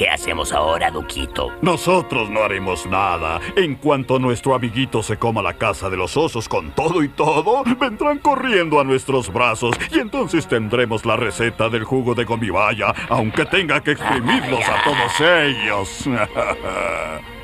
¿Qué hacemos ahora, Duquito? Nosotros no haremos nada. En cuanto nuestro amiguito se coma la casa de los osos con todo y todo, vendrán corriendo a nuestros brazos y entonces tendremos la receta del jugo de gomibaya, aunque tenga que exprimirlos a todos ellos.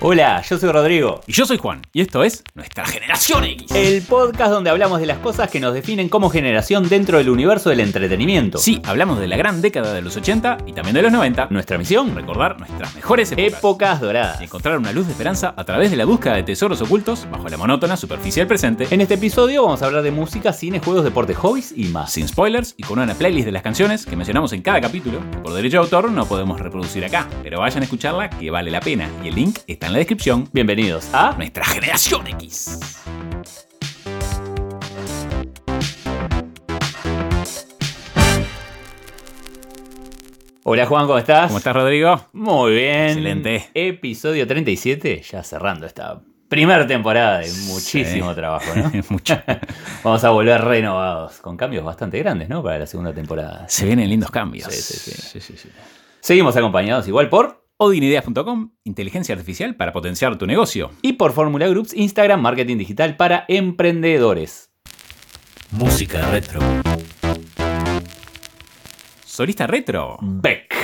Hola, yo soy Rodrigo. Y yo soy Juan, y esto es Nuestra Generación X. El podcast donde hablamos de las cosas que nos definen como generación dentro del universo del entretenimiento. Sí, hablamos de la gran década de los 80 y también de los 90. Nuestra misión, Recordar nuestras mejores épocas. épocas doradas. Y encontrar una luz de esperanza a través de la búsqueda de tesoros ocultos bajo la monótona superficie del presente. En este episodio vamos a hablar de música, cine, juegos, deportes, hobbies y más. Sin spoilers y con una playlist de las canciones que mencionamos en cada capítulo, que por derecho de autor no podemos reproducir acá, pero vayan a escucharla que vale la pena y el link está en la descripción. Bienvenidos a Nuestra Generación X. Hola Juan, ¿cómo estás? ¿Cómo estás, Rodrigo? Muy bien. Excelente. Episodio 37, ya cerrando esta primera temporada de muchísimo Sí. trabajo, ¿no? Mucho. Vamos a volver renovados, con cambios bastante grandes, ¿no? Para la segunda temporada. Se vienen lindos cambios. Sí, sí, sí. sí, sí, sí. Seguimos acompañados igual por Odinideas.com, inteligencia artificial para potenciar tu negocio. y por Fórmula Groups Instagram Marketing Digital para emprendedores. Música retro. Solista retro. Beck.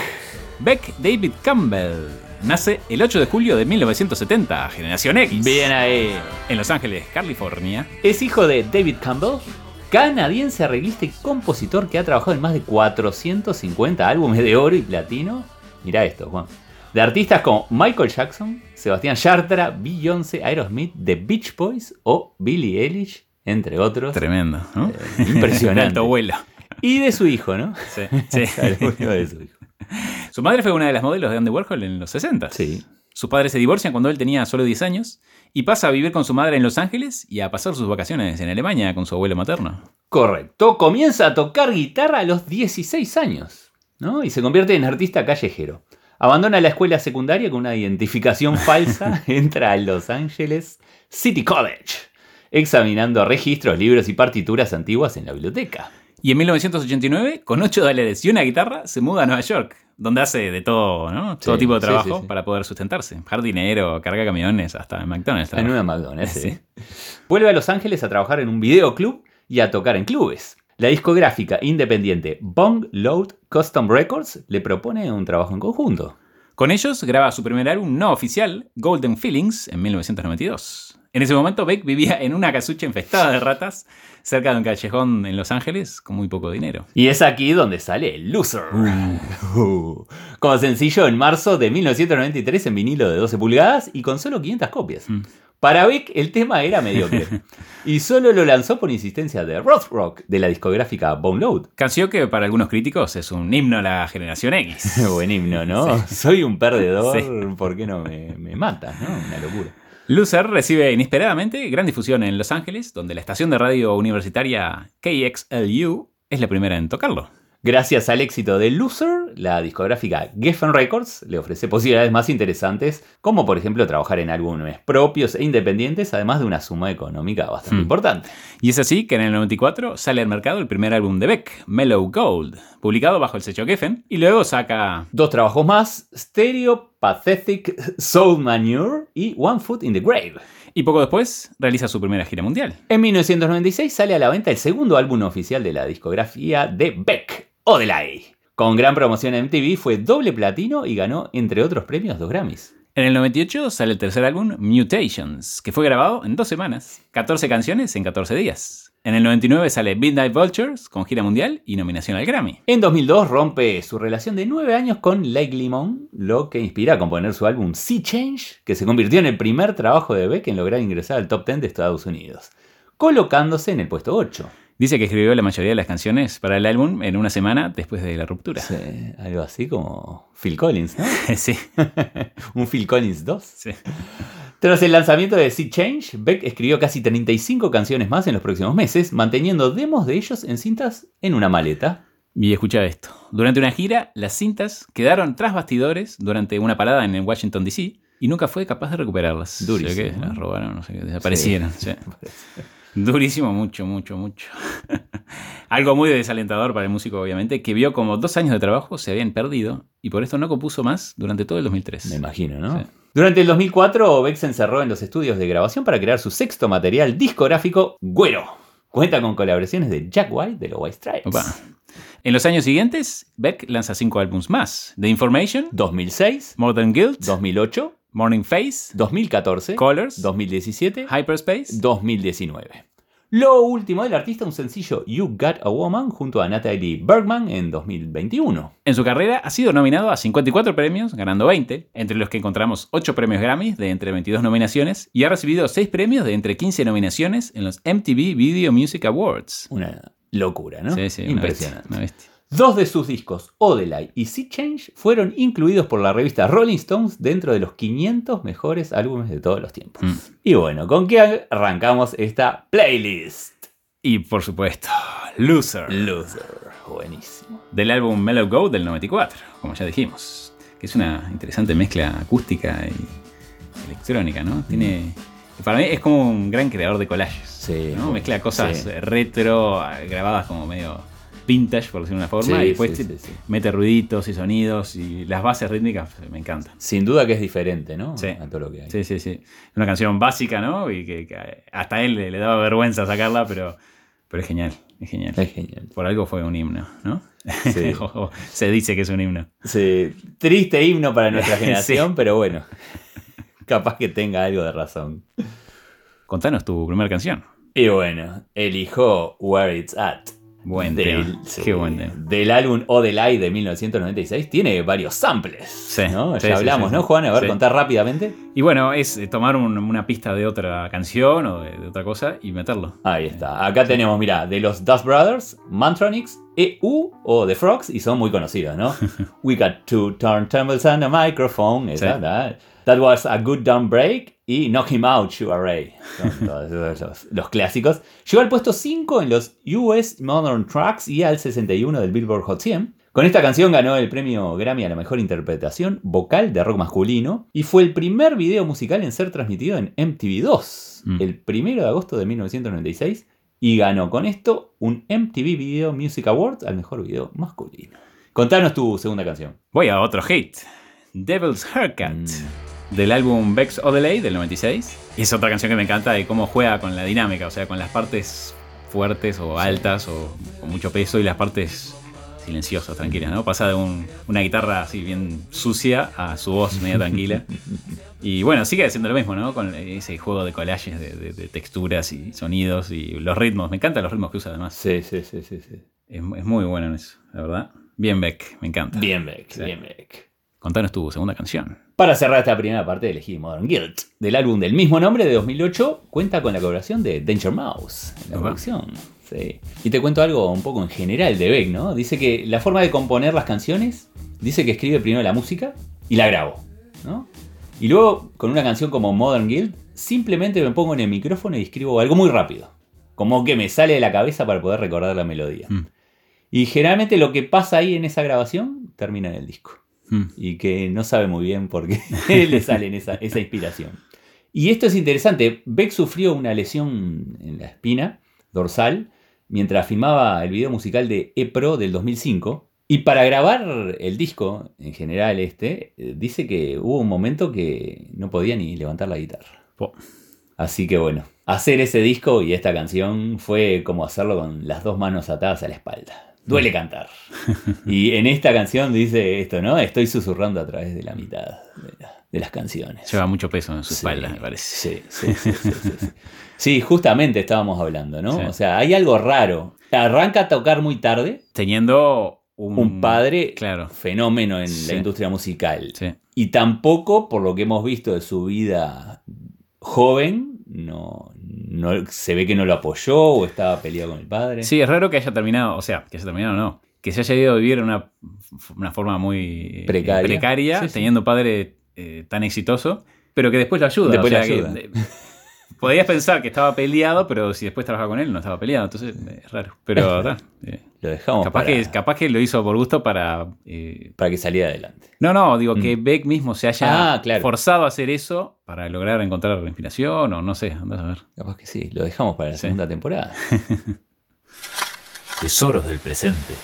Beck David Campbell. Nace el 8 de julio de 1970, generación X. Bien ahí. En Los Ángeles, California. Es hijo de David Campbell, canadiense arreglista y compositor que ha trabajado en más de 450 álbumes de oro y platino. Mirá esto, Juan. De artistas como Michael Jackson, Sebastián Yatra, Beyoncé, Aerosmith, The Beach Boys o Billie Eilish, entre otros. Tremendo, ¿no? Eh, impresionante. Alto vuelo. Y de su hijo, ¿no? Sí, sí. De su hijo. Su madre fue una de las modelos de Andy Warhol en los 60. Sí. Sus padres se divorcian cuando él tenía solo 10 años y pasa a vivir con su madre en Los Ángeles y a pasar sus vacaciones en Alemania con su abuelo materno. Correcto. Comienza a tocar guitarra a los 16 años, ¿no? Y se convierte en artista callejero. Abandona la escuela secundaria con una identificación falsa, entra a Los Angeles City College, examinando registros, libros y partituras antiguas en la biblioteca. Y en 1989, con 8 dólares y una guitarra, se muda a Nueva York, donde hace de todo, ¿no? Todo Sí, tipo de trabajo sí, sí. para poder sustentarse. Jardinero, carga camiones, hasta en McDonald's. En una McDonald's. Sí. sí. Vuelve a Los Ángeles a trabajar en un videoclub y a tocar en clubes. La discográfica independiente Bong Load Custom Records le propone un trabajo en conjunto. Con ellos graba su primer álbum no oficial, Golden Feelings, en 1992. En ese momento Beck vivía en una casucha infestada de ratas cerca de un callejón en Los Ángeles con muy poco dinero. Y es aquí donde sale el Loser. Uh. Como sencillo en marzo de 1993 en vinilo de 12 pulgadas y con solo 500 copias. Mm. Para Beck el tema era mediocre y solo lo lanzó por insistencia de Roth Rock de la discográfica Bone Load. Canción que para algunos críticos es un himno a la generación X. Buen himno, ¿no? Soy un perdedor, Sí. ¿por qué no me, me matas? ¿no? Una locura. Loser recibe inesperadamente gran difusión en Los Ángeles, donde la estación de radio universitaria KXLU es la primera en tocarlo. Gracias al éxito de Loser, la discográfica Geffen Records le ofrece posibilidades más interesantes, como por ejemplo trabajar en álbumes propios e independientes, además de una suma económica bastante Hmm. importante. Y es así que en el 94 sale al mercado el primer álbum de Beck, Mellow Gold, publicado bajo el sello Geffen, y luego saca Dos trabajos más, Stereo, Pathetic, Soul Manure y One Foot in the Grave. y poco después realiza su primera gira mundial. En 1996 sale a la venta el segundo álbum oficial de la discografía de Beck, Odelay. Con gran promoción en MTV fue doble platino y ganó, entre otros premios, dos Grammys. En el 98 sale el tercer álbum, Mutations, que fue grabado en dos semanas, 14 canciones en 14 días. En el 99 sale Midnight Vultures, con gira mundial y nominación al Grammy. En 2002 rompe su relación de nueve años con Lake Limón, lo que inspira a componer su álbum Sea Change, que se convirtió en el primer trabajo de Beck en lograr ingresar al top 10 de Estados Unidos, colocándose en el puesto 8. Dice que escribió la mayoría de las canciones para el álbum en una semana después de la ruptura. Sí, algo así como Phil Collins, ¿no? sí, Un Phil Collins 2. sí. Tras el lanzamiento de Sea Change, Beck escribió casi 35 canciones más en los próximos meses, manteniendo demos de ellos en cintas en una maleta. Y escucha esto. Durante una gira, las cintas quedaron tras bastidores durante una parada en Washington, D.C. y nunca fue capaz de recuperarlas. Durísimo, que ¿no? las robaron, no sé qué, desaparecieron. sí. Durísimo, mucho, mucho, mucho. Algo muy desalentador para el músico, obviamente, que vio como dos años de trabajo se habían perdido y por esto no compuso más durante todo el 2003. Me imagino, ¿no? Sí. Durante el 2004, Beck se encerró en los estudios de grabación para crear su sexto material discográfico, Güero. Cuenta con colaboraciones de Jack White de los White Stripes. Opa. En los años siguientes, Beck lanza cinco álbumes más: The Information, 2006, Modern Guilt, 2008, Morning Face, 2014, Colors, 2017, Hyperspace. 2019. Lo último del artista, un sencillo You Got a Woman junto a Natalie Bergman en 2021. En su carrera ha sido nominado a 54 premios, ganando 20, entre los que encontramos 8 premios Grammy de entre 22 nominaciones y ha recibido 6 premios de entre 15 nominaciones en los MTV Video Music Awards. Una locura, ¿no? Sí, sí, una Impresionante. bestia, una bestia. Dos de sus discos, Odelay y Sea Change, fueron incluidos por la revista Rolling Stones dentro de los 500 mejores álbumes de todos los tiempos. Mm. Y bueno, ¿con qué arrancamos esta playlist? Y por supuesto, Loser, Loser. Buenísimo. del álbum Mellow Go del 94, como ya dijimos, que es una interesante mezcla acústica y electrónica, ¿no? Tiene... Para mí es como un gran creador de collages. Sí, ¿no? Mezcla cosas sí. retro, grabadas como medio vintage, por decirlo de una forma, Sí, y después sí, sí, mete ruiditos y sonidos y las bases rítmicas eh, me encantan. Sin duda que es diferente, ¿no? Sí. A todo lo que hay. Sí, sí, sí. Es una canción básica, ¿no? Y que, que hasta él le, le daba vergüenza sacarla, pero, pero es genial, es genial. Es genial. Por algo fue un himno, ¿no? Sí. Se dice que es un himno. Sí, triste himno para nuestra generación, pero bueno. Capaz que tenga algo de razón. Contanos tu primera canción. Y bueno, elijo Where It's At. Buen del, tema. sí, Qué buen tema. del álbum Odelay de 1996. Tiene varios samples. Sí, ¿no? sí, ya hablamos, ¿no. Juan? A ver, contar rápidamente. Y bueno, es eh, tomar un- una pista de otra canción o de, de otra cosa y meterlo. Ahí está. Acá tenemos, mira, de los Dust Brothers, Mantronics, EU o The Frogs, y son muy conocidos, ¿no? We got two turntables and a microphone. esa, Sí. ¿verdad? That was a good down break. Y Knock Him Out, Sugar Ray. Son todos los clásicos. Llegó al puesto 5 en los US Modern Tracks y al 61 del Billboard Hot 100. Con esta canción ganó el premio Grammy a la mejor interpretación vocal de rock masculino y fue el primer video musical en ser transmitido en MTV2 Mm. el 1 de agosto de 1996 y ganó con esto un MTV Video Music Award al mejor video masculino. Contanos tu segunda canción. Voy a otro hit. Devil's Haircut. Mm. Del álbum Bex Odelay del 96. Y es otra canción que me encanta de cómo juega con la dinámica, o sea, con las partes fuertes o altas o con mucho peso y las partes silenciosas, tranquilas, ¿no? Pasa de un- una guitarra así bien sucia a su voz media tranquila. Y bueno, sigue haciendo lo mismo, ¿no? Con ese juego de collages, de, de- de texturas y sonidos y los ritmos. Me encantan los ritmos que usa además. Sí, sí, sí, sí. sí. Es, es muy bueno en eso, la verdad. Bien Beck, me encanta. Bien, Beck, Sí. bien, Beck. Contanos tu segunda canción. Para cerrar esta primera parte elegí Modern Guilt. Del álbum del mismo nombre de 2008 cuenta con la colaboración de Danger Mouse en la producción. Sí. Y te cuento algo un poco en general de Beck, ¿no? Dice que la forma de componer las canciones, dice que escribe primero la música y la grabo, ¿no? Y luego con una canción como Modern Guild, simplemente me pongo en el micrófono y escribo algo muy rápido. Como que me sale de la cabeza para poder recordar la melodía. Mm. Y generalmente lo que pasa ahí en esa grabación termina en el disco Mm. y que no sabe muy bien por qué le sale esa inspiración. Y esto es interesante. Beck sufrió una lesión en la espina dorsal mientras filmaba el video musical de E-Pro del 2005. Y para grabar el disco, en general este, eh, dice que hubo un momento que no podía ni levantar la guitarra. Así que bueno, hacer ese disco y esta canción fue como hacerlo con las dos manos atadas a la espalda. Duele cantar. Y en esta canción dice esto, ¿no? Estoy susurrando a través de la mitad de, la- de las canciones. Lleva mucho peso en su Sí, espalda, me parece. Sí, sí, sí, sí, sí, sí. Justamente estábamos hablando, ¿no? Sí. O sea, hay algo raro. Arranca a tocar muy tarde, Teniendo un, un padre Claro. fenómeno en Sí. la industria musical. Sí. Y tampoco, por lo que hemos visto de su vida joven, no, no se ve que no lo apoyó o estaba peleado con el padre. Sí, es raro que haya terminado, o sea, que haya terminado no. Que se haya ido a vivir en una, una forma muy eh, Precaria. precaria, teniendo un padre eh, tan exitoso, pero que después lo ayuda. Después o lo sea, que, ayuda. podías pensar que estaba peleado, pero si después trabajaba con él no estaba peleado, entonces eh, es raro. Pero ta, eh, Lo dejamos capaz, para, que, capaz que lo hizo por gusto para... eh, para que saliera adelante. No, no, digo que Beck mismo se haya Ah, claro. forzado a hacer eso para lograr encontrar inspiración o no sé, andás a ver. Capaz que sí, lo dejamos para la Sí. segunda temporada. Tesoros del presente.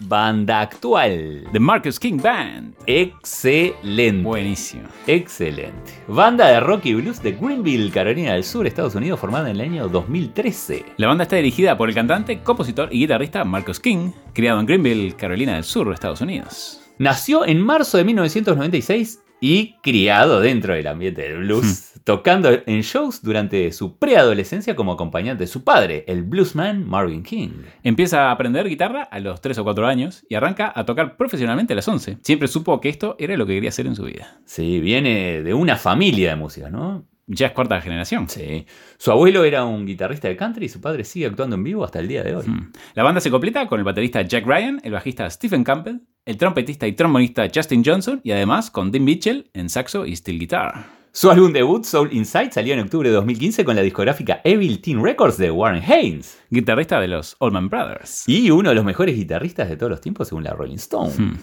Banda actual. The Marcus King Band. Excelente. Buenísimo. Excelente. Banda de rock y blues de Greenville, Carolina del Sur, Estados Unidos, formada en el año 2013. La banda está dirigida por el cantante, compositor y guitarrista Marcus King, criado en Greenville, Carolina del Sur, Estados Unidos. Nació en marzo de 1996 y criado dentro del ambiente del blues, tocando en shows durante su preadolescencia como acompañante de su padre, el bluesman Marvin King. Empieza a aprender guitarra a los 3 o 4 años y arranca a tocar profesionalmente a los 11. Siempre supo que esto era lo que quería hacer en su vida. Sí, viene de una familia de música, ¿no? Ya es cuarta generación. Sí. Su abuelo era un guitarrista de country y su padre sigue actuando en vivo hasta el día de hoy. Mm. La banda se completa con el baterista Jack Ryan, el bajista Stephen Campbell, el trompetista y trombonista Justin Johnson y además con Dean Mitchell en saxo y steel guitar. Su álbum debut, Soul Inside, salió en octubre de 2015 con la discográfica Evil Teen Records de Warren Haynes. Guitarrista de los Allman Brothers. Y uno de los mejores guitarristas de todos los tiempos según la Rolling Stone. Mm.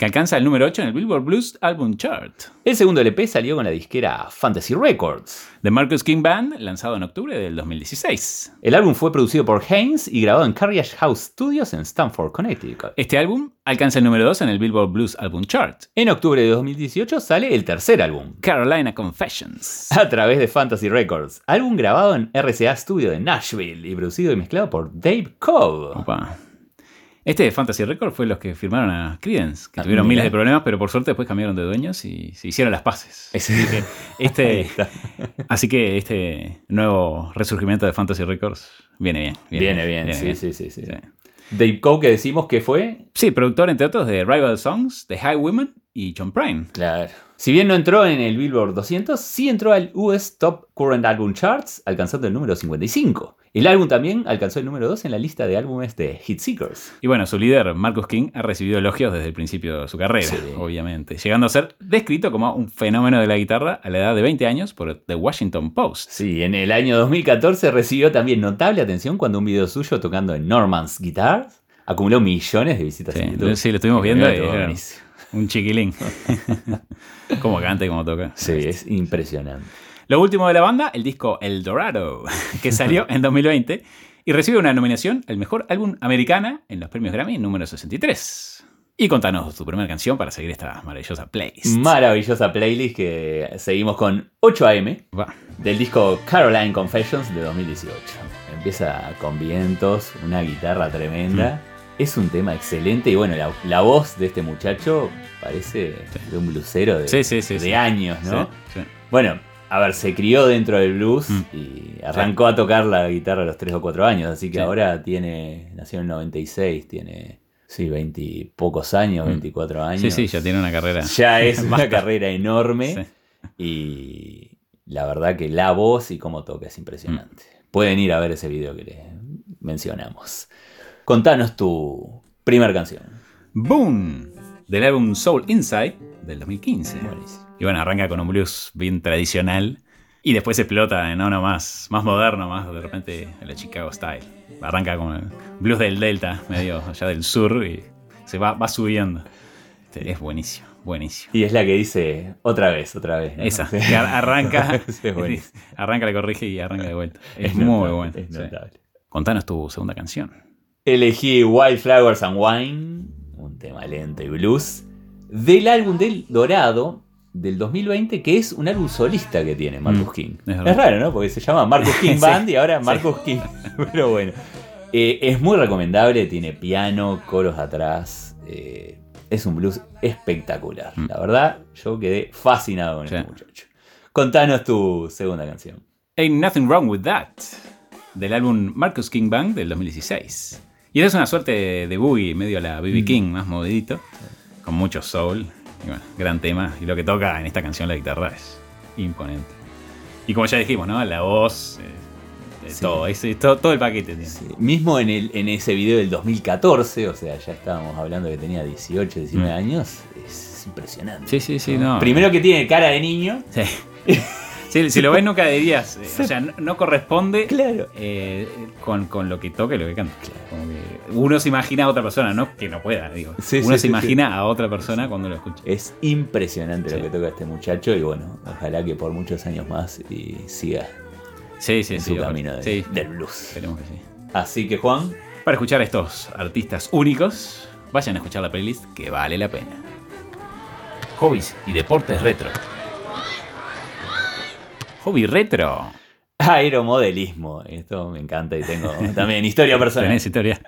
Que alcanza el número 8 en el Billboard Blues Album Chart. El segundo LP salió con la disquera Fantasy Records. The Marcus King Band, lanzado en octubre del 2016. El álbum fue producido por Haynes y grabado en Carriage House Studios en Stamford, Connecticut. Este álbum alcanza el número 2 en el Billboard Blues Album Chart. En octubre de 2018 sale el tercer álbum, Carolina Confessions. a través de Fantasy Records, álbum grabado en RCA Studio de Nashville y producido y mezclado por Dave Cobb. Opa. Este de Fantasy Record fue los que firmaron a Credence, que Ah, tuvieron mira. miles de problemas, pero por suerte después cambiaron de dueños y se hicieron las paces. Ese- este, así que este nuevo resurgimiento de Fantasy Records viene bien. Viene bien, viene sí, bien. sí, sí, sí. Sí. Dave Cobb que decimos que fue Sí, productor entre otros de Rival Songs, The High Women y John Prine. Claro. Si bien no entró en el Billboard 200, sí entró al US Top Current Album Charts, alcanzando el número 55. El álbum también alcanzó el número 2 en la lista de álbumes de Hit Seekers. Y bueno, su líder, Marcus King, ha recibido elogios desde el principio de su carrera, Sí. obviamente, llegando a ser descrito como un fenómeno de la guitarra a la edad de 20 años por The Washington Post. Sí, en el año 2014 recibió también notable atención cuando un video suyo tocando en Norman's Guitars acumuló millones de visitas Sí, en YouTube. sí, lo estuvimos viendo y. un chiquilín. cómo canta y cómo toca. Sí, es impresionante. Lo último de la banda, el disco El Dorado, que salió en 2020 y recibe una nominación al mejor álbum americana en los premios Grammy número 63. Y contanos tu primera canción para seguir esta maravillosa playlist. Maravillosa playlist que seguimos con 8am Va. del disco Caroline Confessions de 2018. Empieza con vientos, una guitarra tremenda. Es un tema excelente y bueno, la, la voz de este muchacho parece de un blusero de, Sí, sí, sí, de sí. años, ¿no? Bueno, a ver, se crió dentro del blues Mm. y arrancó a tocar la guitarra a los 3 o 4 años, así que ahora tiene, nació en el 96, tiene, sí, 20 y pocos años, 24 años. Mm. Sí, sí, ya tiene una carrera. Ya es una carrera enorme y la verdad que la voz y cómo toca es impresionante. Mm. Pueden ir a ver ese video que les mencionamos. Contanos tu primer canción. Boom, del álbum Soul Inside del 2015. Buenísimo. Y bueno, arranca con un blues bien tradicional y después explota en uno más, más moderno, más de repente en la Chicago Style. Arranca con el blues del Delta, medio allá del sur y se va, va subiendo. Este, Es buenísimo, buenísimo. Y es la que dice otra vez, otra vez. ¿no? Esa, que arranca, es buenísimo. arranca, le corrige y arranca de vuelta. Es, Es muy bueno. es sí. Contanos tu segunda canción. Elegí Wildflowers and Wine, un tema lento y blues, del álbum del Dorado del 2020, que es un álbum solista que tiene Marcus Mm, King. es raro, ¿no? Porque se llama Marcus King Sí, Band y ahora sí. Marcus King. Pero bueno. Eh, es muy recomendable, tiene piano, coros atrás. eh, es un blues espectacular. Mm. La verdad, yo quedé fascinado con Sí. este muchacho. Contanos tu segunda canción. Ain't Nothing Wrong With That, del álbum Marcus King Band del 2016. Y es una suerte de, de boogie, medio a la Mm. BB King, más movidito, con mucho soul. Y bueno, gran tema. Y lo que toca en esta canción la guitarra es imponente. Y como ya dijimos, ¿no? La voz, eh, Sí. todo, ese- todo, todo el paquete tiene. Sí, Mismo en, el, en ese video del 2014, o sea, ya estábamos hablando que tenía 18, 19 Mm. años, es impresionante. Sí, sí, sí, no. Primero que tiene cara de niño Sí. Si, si lo ves nunca dirías, eh, o sea, no, no corresponde Claro. eh, con, con lo que toca y lo que canta. Como que uno se imagina a otra persona, no que no pueda, digo. Sí, uno sí, se sí, imagina a otra persona cuando lo escucha. Es impresionante Sí. lo que toca este muchacho y bueno, ojalá que por muchos años más y siga Sí, sí, en sí. su camino de- Sí, del blues. esperemos que sí. Así que Juan, Para escuchar a estos artistas únicos, vayan a escuchar la playlist que vale la pena. Hobbies y deportes retro. Hobby retro. aeromodelismo. Esto me encanta y tengo también historia personal. Tenés historia.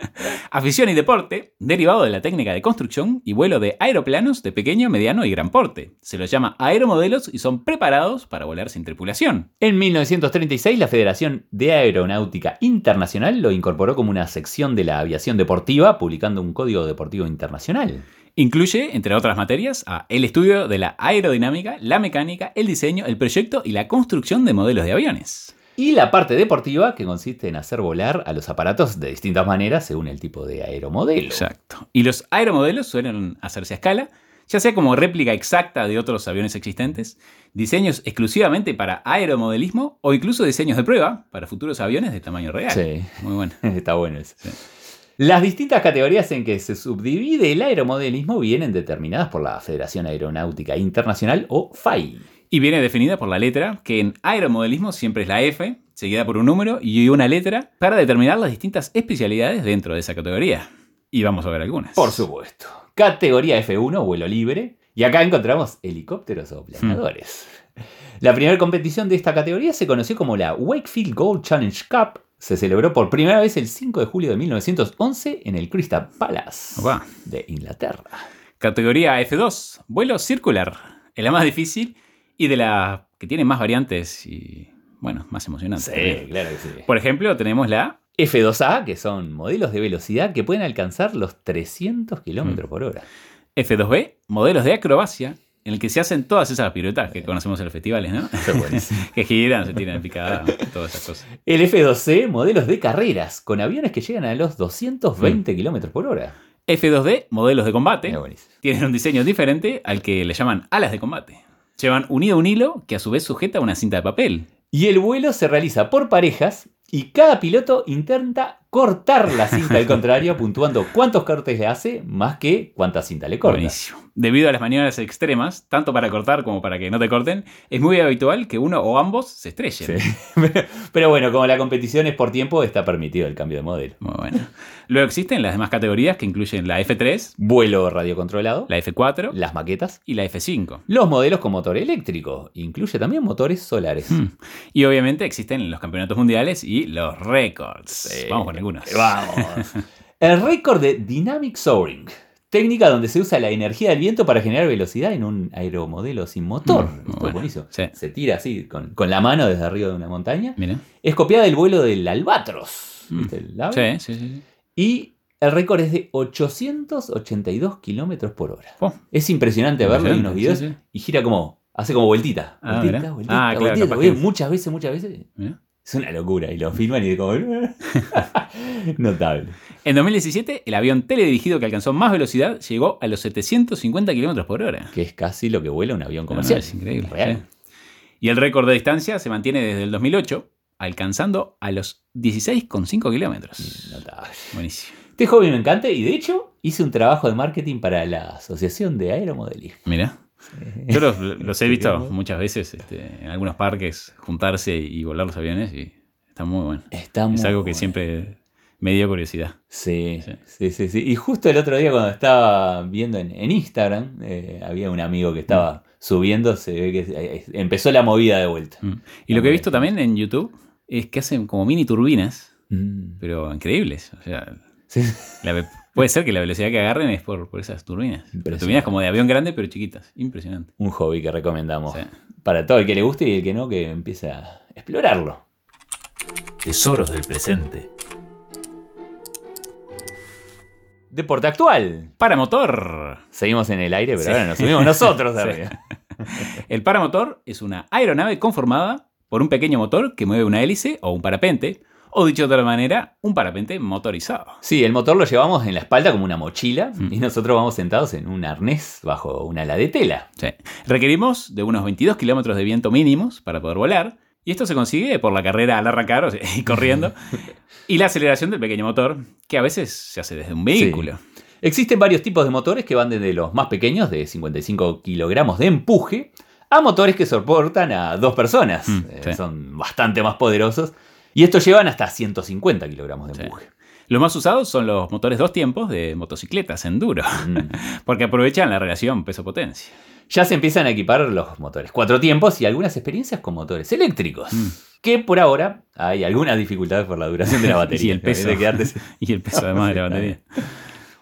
Afición y deporte, derivado de la técnica de construcción y vuelo de aeroplanos de pequeño, mediano y gran porte. Se los llama aeromodelos y son preparados para volar sin tripulación. En 1936, la Federación de Aeronáutica Internacional lo incorporó como una sección de la aviación deportiva, publicando un código deportivo internacional. Incluye, entre otras materias, a el estudio de la aerodinámica, la mecánica, el diseño, el proyecto y la construcción de modelos de aviones. Y la parte deportiva, que consiste en hacer volar a los aparatos de distintas maneras según el tipo de aeromodelo. Exacto. Y los aeromodelos suelen hacerse a escala, ya sea como réplica exacta de otros aviones existentes, diseños exclusivamente para aeromodelismo o incluso diseños de prueba para futuros aviones de tamaño real. Sí. Muy bueno. Está bueno eso. Sí. Las distintas categorías en que se subdivide el aeromodelismo vienen determinadas por la Federación Aeronáutica Internacional o FAI. Y viene definida por la letra, que en aeromodelismo siempre es la F, seguida por un número y una letra, para determinar las distintas especialidades dentro de esa categoría. Y vamos a ver algunas. Por supuesto. Categoría F1, vuelo libre. Y acá encontramos helicópteros o planeadores. La primera competición de esta categoría se conoció como la Wakefield Gold Challenge Cup. Se celebró por primera vez el 5 de julio de 1911 en el Crystal Palace Opa. de Inglaterra. Categoría F2, vuelo circular. Es la más difícil y de la que tiene más variantes y, bueno, más emocionante. también. claro que sí. Por ejemplo, tenemos la F2A, que son modelos de velocidad que pueden alcanzar los 300 kilómetros por hora. F2B, modelos de acrobacia, en el que se hacen todas esas piruetas que conocemos en los festivales, ¿no? Que giran, se tiran en picada, todas esas cosas. El F2C, modelos de carreras, con aviones que llegan a los 220 kilómetros por hora. F2D, modelos de combate, tienen un diseño diferente al que le llaman alas de combate. Llevan unido un hilo que a su vez sujeta una cinta de papel. Y el vuelo se realiza por parejas y cada piloto intenta cortar la cinta al contrario, puntuando cuántos cortes le hace más que cuánta cinta le corta. Buenísimo. Debido a las maniobras extremas, tanto para cortar como para que no te corten, es muy habitual que uno o ambos se estrellen. Sí. Pero, pero bueno, como la competición es por tiempo, está permitido el cambio de modelo. Muy bueno. Luego existen las demás categorías que incluyen la F3, Vuelo radiocontrolado, la F4 las maquetas, y la F5. los modelos con motor eléctrico, incluye también motores solares. Hmm. Y obviamente existen los campeonatos mundiales y los récords. Sí. Vamos con algunos. Vamos. El récord de Dynamic Soaring. Técnica donde se usa la energía del viento para generar velocidad en un aeromodelo sin motor. Mm, Esto muy es bueno. buenísimo. Sí. Se tira así con, con la mano desde arriba de una montaña. Mira. Es copiada del vuelo del albatros. Mm. ¿Viste el ave? Sí, sí, sí. Y el récord es de 882 kilómetros por hora. Oh, Es impresionante verlo en unos videos sí, y gira como. Hace como vueltita. Ah, Vueltita, mirá. vueltita, Ah, claro, vueltita. muchas veces, muchas veces. Es una locura. Y lo filman y como. Notable. En 2017, el avión teledirigido que alcanzó más velocidad llegó a los 750 kilómetros por hora. Que es casi lo que vuela un avión comercial. No, no, es increíble. Real. sí. Y el récord de distancia se mantiene desde el 2008, alcanzando a los 16,5 kilómetros. Notable. Buenísimo. Este hobby me encanta y de hecho hice un trabajo de marketing para la Asociación de Aeromodelismo. Mira. Yo los, los he visto muchas veces este, en algunos parques juntarse y volar los aviones y está muy bueno. Está muy Es algo que bueno. siempre me dio curiosidad. Sí, Sí. sí, sí, sí. Y justo el otro día cuando estaba viendo en, en Instagram, eh, había un amigo que estaba subiendo, se ve que eh, empezó la movida de vuelta. Mm. Y lo que he visto también en YouTube es que hacen como mini turbinas, Mm. pero increíbles. O sea, Sí. la puede ser que la velocidad que agarren es por, por esas turbinas. Impresionante. Turbinas como de avión grande, pero chiquitas. Impresionante. Un hobby que recomendamos Sí. para todo el que le guste y el que no, que empiece a explorarlo. Tesoros del presente. Deporte actual. Paramotor. Seguimos en el aire, pero Sí. ahora nos subimos nosotros Sí. arriba. El paramotor es una aeronave conformada por un pequeño motor que mueve una hélice o un parapente, O dicho de otra manera, un parapente motorizado. Sí, el motor lo llevamos en la espalda como una mochila Mm. y nosotros vamos sentados en un arnés bajo una ala de tela. Sí. Requerimos de unos 22 kilómetros de viento mínimos para poder volar. Y esto se consigue por la carrera al arrancar o sea, y corriendo. y la aceleración del pequeño motor, que a veces se hace desde un vehículo. Existen varios tipos de motores que van desde los más pequeños, de 55 kilogramos de empuje, a motores que soportan a dos personas. Mm, Eh, sí. Son bastante más poderosos. Y estos llevan hasta 150 kilogramos de Sí. empuje. Los más usados son los motores dos tiempos de motocicletas enduro, Mm. porque aprovechan la relación peso-potencia. Ya se empiezan a equipar los motores cuatro tiempos y algunas experiencias con motores eléctricos. Mm. Que por ahora hay algunas dificultades por la duración de la batería. Y el peso. De quedarte- y el peso además de la batería.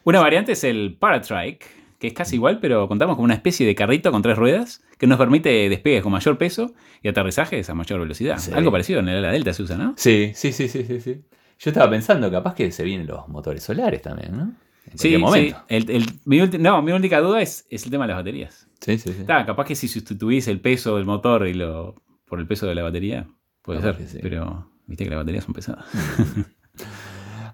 Una variante es el Paratrike, que es casi igual, pero contamos con una especie de carrito con tres ruedas que nos permite despegues con mayor peso y aterrizajes a mayor velocidad. Sí. Algo parecido en el ala delta se usa, ¿no? Sí, sí, sí, sí, sí, sí. Yo estaba pensando, capaz que se vienen los motores solares también, ¿no? En Sí, momento. sí. El- el- mi, ulti- no, mi única duda es, es el tema de las baterías. Sí, sí, sí. Está, capaz que si sustituís el peso del motor y lo por el peso de la batería, puede Capaz ser. sí. Pero viste que las baterías son pesadas.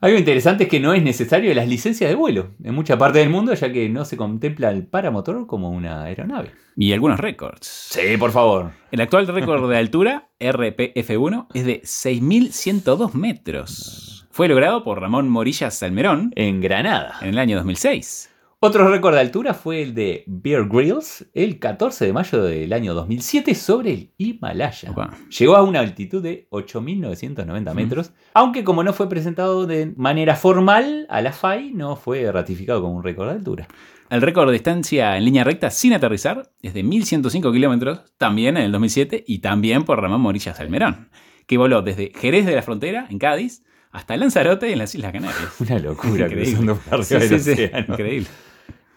Algo interesante es que no es necesario las licencias de vuelo en mucha parte del mundo, ya que no se contempla el paramotor como una aeronave. Y algunos récords. Sí, por favor. El actual récord de altura, RPF1, es de 6.102 metros. Fue logrado por Ramón Morillas Salmerón En Granada. en el año 2006. Otro récord de altura fue el de Bear Grylls el 14 de mayo del año 2007 sobre el Himalaya. Opa. Llegó a una altitud de 8.990 metros, aunque como no fue presentado de manera formal a la FAI, no fue ratificado como un récord de altura. El récord de distancia en línea recta sin aterrizar es de 1.105 kilómetros, también en el 2007 y también por Ramón Morillas Salmerón, que voló desde Jerez de la Frontera, en Cádiz, hasta Lanzarote, en las Islas Canarias. Una locura Increíble. cruzando por Sí, increíble.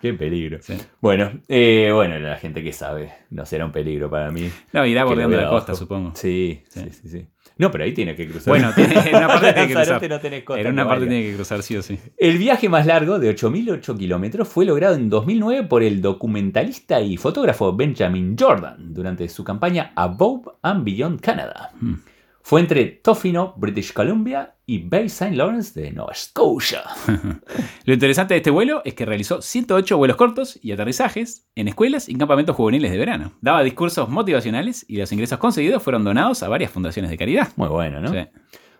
Qué peligro. Sí. Bueno, eh, bueno, la gente que sabe, no será un peligro para mí. No, irá bordeando la costa, supongo. Sí, sí, Sí. sí, sí. No, pero ahí tiene que cruzar. Bueno, tiene- en una parte tiene que cruzar. no tenés costa En una parte valga. tiene que cruzar sí o sí. El viaje más largo, de 8.008 kilómetros, fue logrado en 2009 por el documentalista y fotógrafo Benjamin Jordan durante su campaña Above and Beyond Canada. Hmm. Fue entre Tofino, British Columbia y Bay St. Lawrence de Nova Scotia. Lo interesante de este vuelo es que realizó 108 vuelos cortos y aterrizajes en escuelas y campamentos juveniles de verano. Daba discursos motivacionales y los ingresos conseguidos fueron donados a varias fundaciones de caridad. Muy bueno, ¿no? Sí.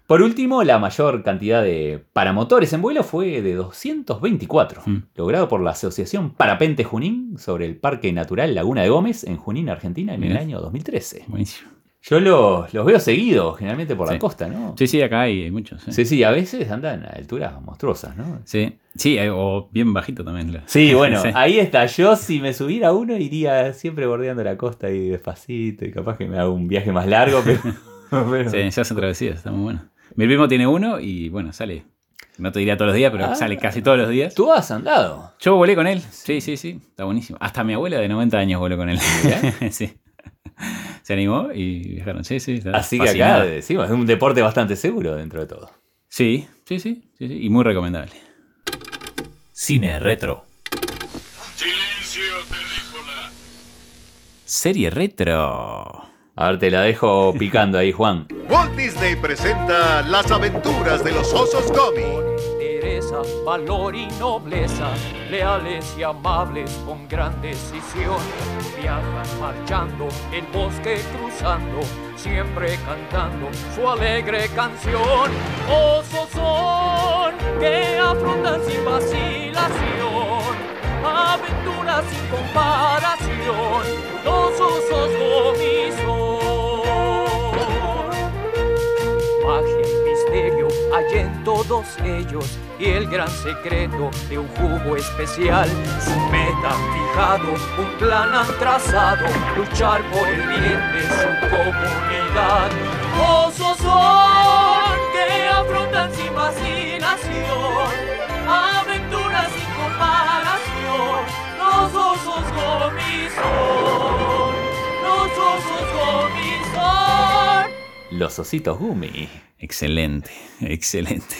Por último, la mayor cantidad de paramotores en vuelo fue de 224, Mm. logrado por la Asociación Parapente Junín sobre el Parque Natural Laguna de Gómez en Junín, Argentina, en el año 2013. Buenísimo. Yo los, los veo seguidos, generalmente por la costa, ¿no? Sí, sí, acá hay, muchos. Sí, Sí, sí, a veces andan a alturas monstruosas, ¿no? sí, Sí, hay- o bien bajito también. Sí, bueno, Sí. ahí está. Yo si me subiera uno iría siempre bordeando la costa ahí despacito y capaz que me hago un viaje más largo, pero... pero- Sí, se hacen travesías, está muy bueno. Mi primo tiene uno y bueno, sale. No te diría todos los días, pero Ah. sale casi todos los días. ¿Tú has andado? Yo volé con él. Sí, sí, sí. Está buenísimo. Hasta mi abuela de 90 años voló con él. sí. Se animó y viajaron. Sí, sí. Así que acá decimos, es un deporte bastante seguro dentro de todo. Sí, sí, sí, sí, sí, Y muy recomendable. Cine retro. Silencio, terrícola. Serie retro. A ver, te la dejo picando ahí, Juan. Walt Disney presenta Las aventuras de los osos Gummy. Valor y nobleza, leales y amables con gran decisión. Viajan marchando, el bosque cruzando, siempre cantando su alegre canción. Osos son que afrontan sin vacilación, aventuras sin comparación. Los osos magia hay en todos ellos y el gran secreto de un jugo especial. Su meta fijado, un plan han trazado, luchar por el bien de su comunidad. Son que los ositos Gummy. Excelente, excelente.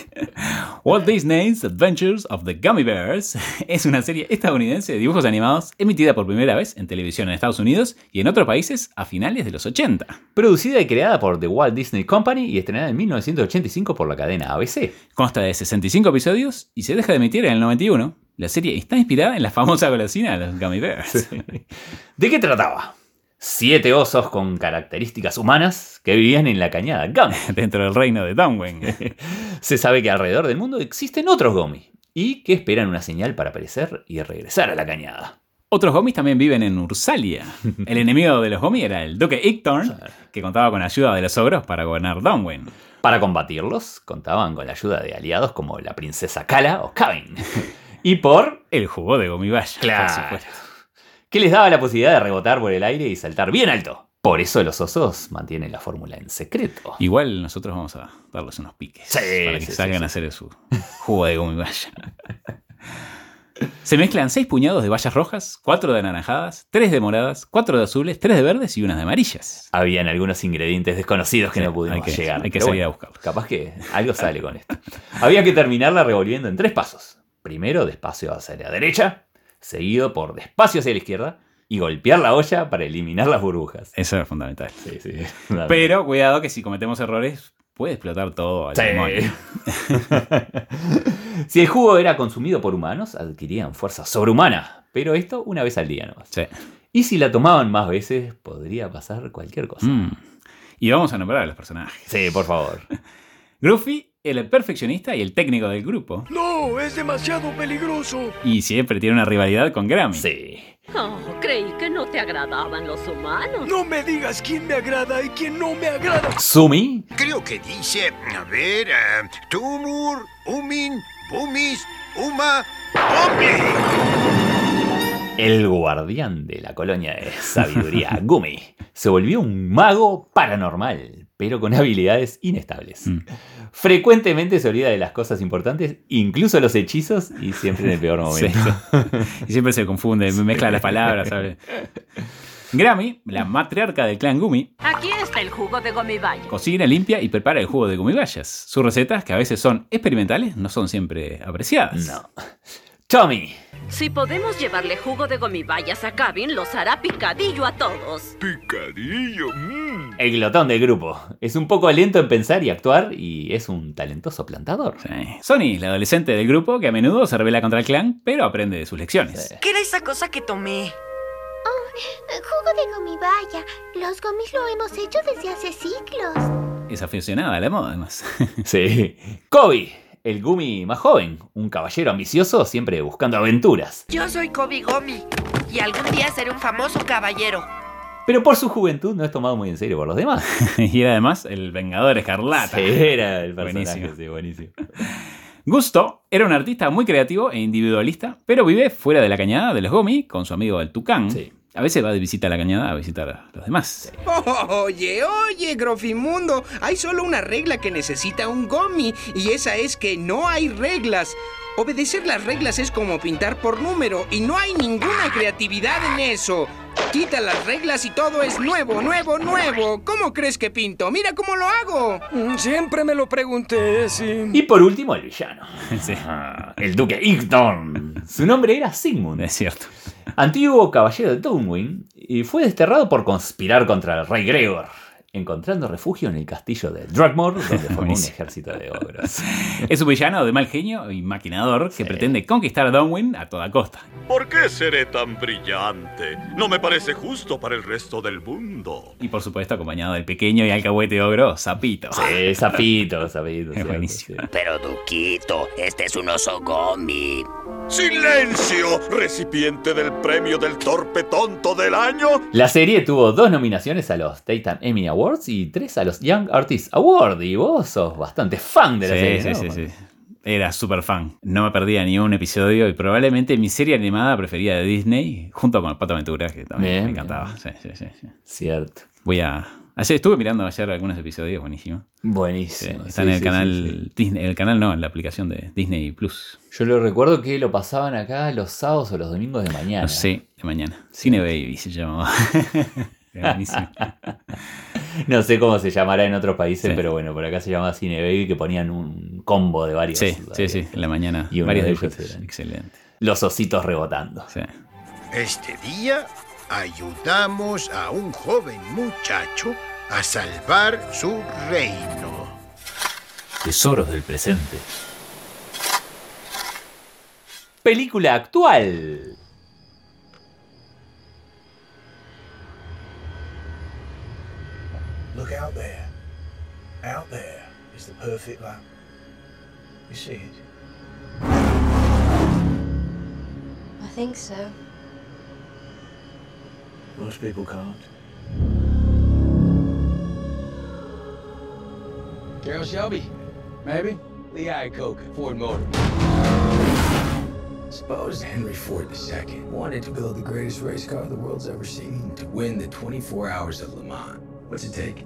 Walt Disney's Adventures of the Gummy Bears es una serie estadounidense de dibujos animados emitida por primera vez en televisión en Estados Unidos y en otros países a finales de los 80. Producida y creada por The Walt Disney Company y estrenada en 1985 por la cadena ABC. Consta de 65 episodios y se deja de emitir en el 91. La serie está inspirada en la famosa golosina de los Gummy Bears. ¿De qué trataba? Siete osos con características humanas que vivían en la cañada. Dentro del reino de Dunwin. Se sabe que alrededor del mundo existen otros Gummy y que esperan una señal para aparecer y regresar a la cañada. Otros gomis también viven en Ursalia. El enemigo de los gomis era el duque Ictorn, que contaba con la ayuda de los ogros para gobernar Dunwin. Para combatirlos, contaban con la ayuda de aliados como la princesa Kala o Kavin. Y por El jugo de gomibaya, Claro. por supuesto. Que les daba la posibilidad de rebotar por el aire y saltar bien alto. Por eso los osos mantienen la fórmula en secreto. Igual nosotros vamos a darles unos piques Sí, para que sí, salgan sí, a hacer su jugo de gomibaya. Se mezclan seis puñados de bayas rojas, cuatro de anaranjadas, tres de moradas, cuatro de azules, tres de verdes y unas de amarillas. Habían algunos ingredientes desconocidos que Sí, no pudimos hay que- llegar. hay que salir a buscarlos. Capaz que algo sale con esto. Había que terminarla revolviendo en tres pasos. Primero, despacio hacia la derecha, seguido por despacio hacia la izquierda y golpear la olla para eliminar las burbujas. Eso es fundamental. Sí, sí. Pero cuidado que si cometemos errores puede explotar todo al Sí. si el jugo era consumido por humanos, adquirían fuerza sobrehumana. Pero esto una vez al día nomás. Sí. Y si la tomaban más veces, podría pasar cualquier cosa. Mm. Y vamos a nombrar a los personajes. Sí, por favor. Gruffy, el perfeccionista y el técnico del grupo. No, es demasiado peligroso. Y siempre tiene una rivalidad con Grammy. Sí. Oh, creí que no te agradaban los humanos. No me digas quién me agrada y quién no me agrada. Sumi, Creo que dice, a ver, eh, Tumur, Umin, Bumis, Uma, Omni. el guardián de la colonia de sabiduría Gumi, se volvió un mago paranormal, pero con habilidades inestables. Mm. Frecuentemente se olvida de las cosas importantes, incluso los hechizos, y siempre en el peor momento. Y siempre se confunde, mezcla las palabras, ¿sabes? Grammy, la matriarca del clan Gumi, Aquí está el jugo de gomibaya. cocina, limpia y prepara el jugo de gumibayas. Sus recetas, que a veces son experimentales, no son siempre apreciadas. No. Tommy, Si podemos llevarle jugo de gomibayas a Gavin, los hará picadillo a todos. Picadillo. mm. El glotón del grupo. Es un poco lento en pensar y actuar, y es un talentoso plantador. Sí. Sony, la adolescente del grupo, que a menudo se revela contra el clan, pero aprende de sus lecciones. Sí. ¿Qué era esa cosa que tomé? Jugo de gomibaya. Los gomis lo hemos hecho desde hace siglos. Es aficionada a la moda, además. Sí. Kobe, el Gumi más joven, un caballero ambicioso siempre buscando aventuras. Yo soy Kobe Gomi y algún día seré un famoso caballero. Pero por su juventud no es tomado muy en serio por los demás. y era además el Vengador Escarlata. Sí, era el personaje, Buenísimo. sí, buenísimo. Gusto era un artista muy creativo e individualista, pero vive fuera de la cañada de los Gomi con su amigo el Tucán. Sí. A veces va de visita a la cañada a visitar a los demás. Oye, oye, Grofimundo, hay solo una regla que necesita un gomi y esa es que no hay reglas. Obedecer las reglas es como pintar por número y no hay ninguna creatividad en eso. Quita las reglas y todo es nuevo, nuevo, nuevo. ¿Cómo crees que pinto? Mira cómo lo hago. Mm, Siempre me lo pregunté, sí. Y por último, el villano. Sí, Ah, el duque Igdorn. Su nombre era Sigmund, es cierto. antiguo caballero de Dunwin, y fue desterrado por conspirar contra el rey Gregor, encontrando refugio en el castillo de Drugmore, donde formó un ejército de ogros. Es un villano de mal genio y maquinador que pretende conquistar a Dunwin a toda costa. ¿Por qué seré tan brillante? No me parece justo para el resto del mundo. Y por supuesto acompañado del pequeño y alcahuete ogro, Zapito. Sí, sapito, sapito. cierto, buenísimo. sí. Pero Duquito, este es un oso gomi. ¡Silencio! Recipiente del premio del torpe tonto del año. La serie tuvo dos nominaciones a los Daytime Emmy Awards y tres a los Young Artist Award. Y vos sos bastante fan de la Sí, serie. sí, ¿no? sí, sí. Era súper fan. No me perdía ni un episodio y probablemente mi serie animada preferida de Disney, junto con el Pato Aventura, que también Bien, me encantaba. Sí, sí, sí, sí. Cierto. Voy a. Ayer estuve mirando ayer algunos episodios, buenísimo. Sí, Buenísimo. está en el canal. Disney, el canal no, en la aplicación de Disney Plus. Yo lo recuerdo que lo pasaban acá los sábados o los domingos de mañana. No sé, de mañana. Cine Baby se llamaba. No sé cómo se llamará en otros países, Sí. pero bueno, por acá se llama Cine Baby, que ponían un combo de varios. Sí, sí, sí, en la mañana. Y varios de dibujos. ellos eran- Excelente. Los ositos rebotando. Sí. Este día ayudamos a un joven muchacho a salvar su reino. Tesoros del presente. Película actual. Look out there. Out there is the perfect lamp. You see it? I think so. Most people can't. Carol Shelby, maybe? Lee Iacocca, Ford Motor. Suppose Henry Ford II wanted to build the greatest race car the world's ever seen to win the 24 hours of Le Mans. What's it take?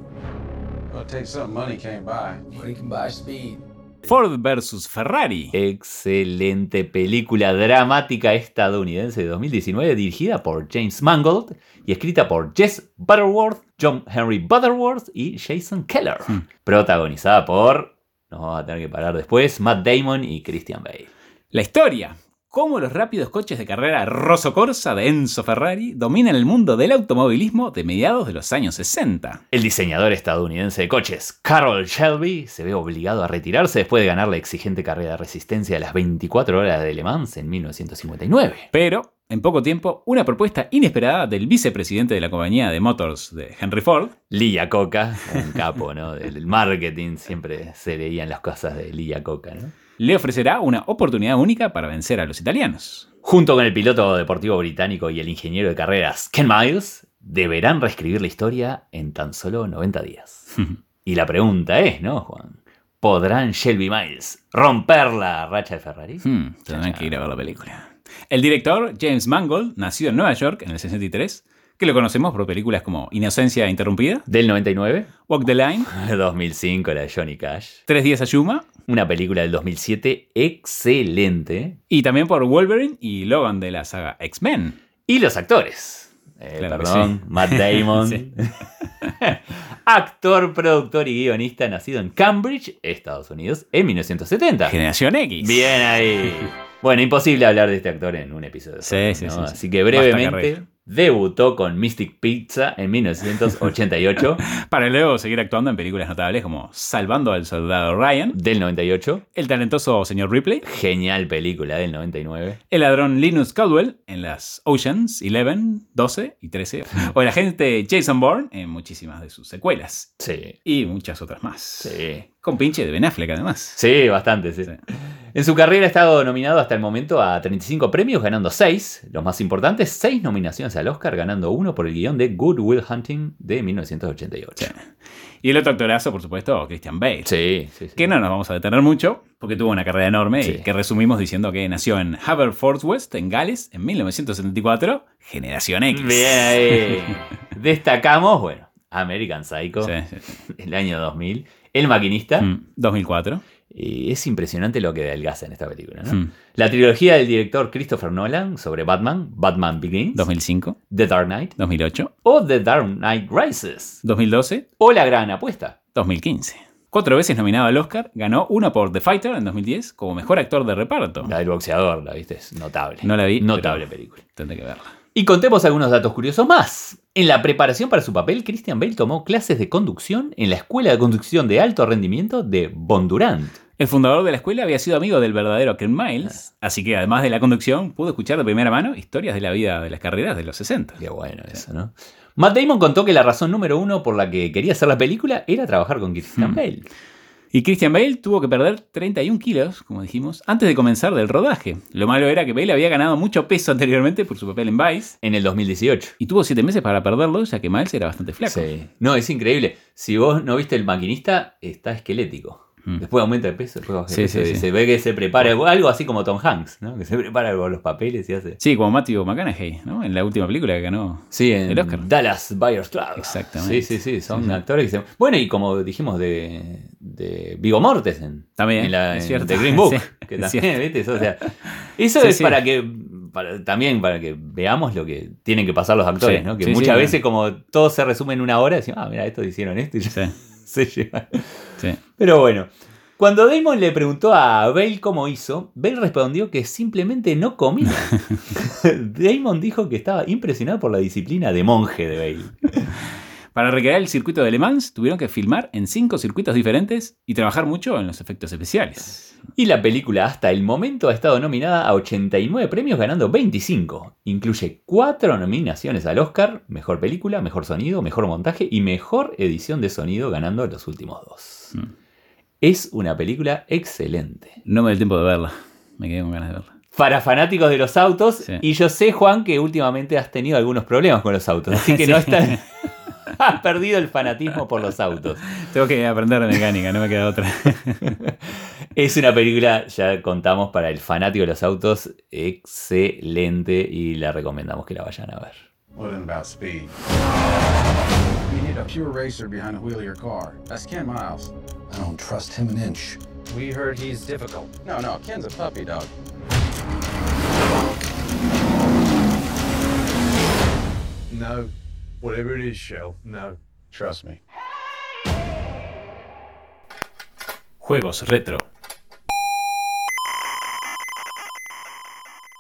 Well, it takes something money can't buy. Money can buy speed. Ford versus Ferrari. Excelente película dramática estadounidense de 2019 dirigida por James Mangold y escrita por Jess Butterworth, John Henry Butterworth y Jason Keller. Protagonizada por, nos vamos a tener que parar después, Matt Damon y Christian Bale. La historia. Cómo los rápidos coches de carrera Rosso Corsa de Enzo Ferrari dominan el mundo del automovilismo de mediados de los años 60. El diseñador estadounidense de coches, Carroll Shelby, se ve obligado a retirarse después de ganar la exigente carrera de resistencia a las 24 horas de Le Mans en 1959. Pero, en poco tiempo, una propuesta inesperada del vicepresidente de la compañía de motors de Henry Ford, Lee Iacocca, un capo, ¿no? Del marketing, siempre se leían las cosas de Lee Iacocca, ¿no? Le ofrecerá una oportunidad única para vencer a los italianos. Junto con el piloto deportivo británico y el ingeniero de carreras Ken Miles, deberán reescribir la historia en tan solo 90 días. y la pregunta es, ¿no, Juan? ¿Podrán Shelby Miles romper la racha de Ferrari? Hmm, tendrán que ir a ver la película. El director, James Mangold, nacido en Nueva York en el 63, que lo conocemos por películas como Inocencia Interrumpida, Del 99, Walk the Line, 2005, la de Johnny Cash. Tres días a Yuma, Una película del 2007 excelente. y también por Wolverine y Logan de la saga X-Men. Y los actores. Eh, Claro perdón, sí. Matt Damon. Actor, productor y guionista nacido en Cambridge, Estados Unidos, en 1970. Generación X. Bien ahí. Bueno, imposible hablar de este actor en un episodio. Sí, sí, ¿no? sí, sí. Así que brevemente. Debutó con Mystic Pizza en 1988, Para luego seguir actuando en películas notables como Salvando al Soldado Ryan, del 98. El talentoso señor Ripley, Genial película del 99. El ladrón Linus Caldwell en las Oceans 11, 12 y 13, o el agente Jason Bourne en muchísimas de sus secuelas. Sí. Y muchas otras más. Sí. Con pinche de Ben Affleck además. Sí, bastante, sí. En su carrera ha estado nominado hasta el momento a 35 premios, ganando 6. Los más importantes, 6 nominaciones al Oscar, ganando uno por el guion de Good Will Hunting de 1988. Y el otro actorazo, por supuesto, Christian Bale. Sí, sí, sí. Que no nos vamos a detener mucho, porque tuvo una carrera enorme Sí. y que resumimos diciendo que nació en Haverfordwest, en Gales, en 1974, generación X. Bien ahí. Destacamos, bueno, American Psycho, Sí, sí, sí. el año 2000. El maquinista. Mm, 2004. Y es impresionante lo que adelgaza en esta película, ¿no? Mm. La trilogía del director Christopher Nolan sobre Batman, Batman Begins, 2005. The Dark Knight, 2008. o The Dark Knight Rises, 2012. o La Gran Apuesta. 2015. Cuatro veces nominado al Oscar, ganó una por The Fighter en 2010 como mejor actor de reparto. La del boxeador, la viste, es notable. No la vi. Notable película. Tendré que verla. Y contemos algunos datos curiosos más. En la preparación para su papel, Christian Bale tomó clases de conducción en la Escuela de Conducción de Alto Rendimiento de Bondurant. El fundador de la escuela había sido amigo del verdadero Ken Miles, así que además de la conducción, pudo escuchar de primera mano historias de la vida de las carreras de los 60. Qué bueno eso, ¿no? Matt Damon contó que la razón número uno por la que quería hacer la película era trabajar con Christian Hmm. Bale. Y Christian Bale tuvo que perder 31 kilos, como dijimos, antes de comenzar del rodaje. Lo malo era que Bale había ganado mucho peso anteriormente por su papel en Vice En el 2018. y tuvo 7 meses para perderlo, ya que Miles era bastante flaco. Sí. No, es increíble. Si vos no viste el maquinista, está esquelético. Mm. Después aumenta el peso, después baja el Sí, peso sí, y sí. se ve que se prepara, algo así como Tom Hanks, ¿no? Que se prepara con los papeles y hace. Sí, como Matthew McConaughey, ¿no? En la última película que ganó Sí, en el Oscar. Dallas Buyers Club. Exactamente. Sí, sí, sí, son actores que se... Bueno, y como dijimos de, de Vigo Mortensen. También, En la, es en cierto. The Green Book. Que también. ¿viste? O sea, eso es para que para- también para que veamos lo que tienen que pasar los actores, ¿no? Que muchas veces como todo se resume en una hora, decimos, ah, mira, estos hicieron esto y se llevan. Sí. Pero bueno, cuando Damon le preguntó a Bale cómo hizo, Bale respondió que simplemente no comía. Damon dijo que estaba impresionado por la disciplina de monje de Bale. Para recrear el circuito de Le Mans, tuvieron que filmar en cinco circuitos diferentes y trabajar mucho en los efectos especiales. Y la película hasta el momento ha estado nominada a 89 premios, ganando 25. Incluye 4 nominaciones al Oscar, Mejor Película, Mejor Sonido, Mejor Montaje y Mejor Edición de Sonido, ganando los últimos dos. Es una película excelente. No me da el tiempo de verla. Me quedé con ganas de verla. Para fanáticos de los autos, y yo sé, Juan, que últimamente has tenido algunos problemas con los autos, así que no Sí. estás... has perdido el fanatismo por los autos. Tengo que aprender de mecánica, no me queda otra. Es una película, ya contamos, para el fanático de los autos, excelente y la recomendamos que la vayan a ver. What about speed? You need a pure racer behind the wheel of your car. That's Ken Miles. I don't trust him an inch. We heard he's difficult. No, no, Ken's a puppy dog. No. Whatever it is, Shell, no. Trust me. Juegos retro.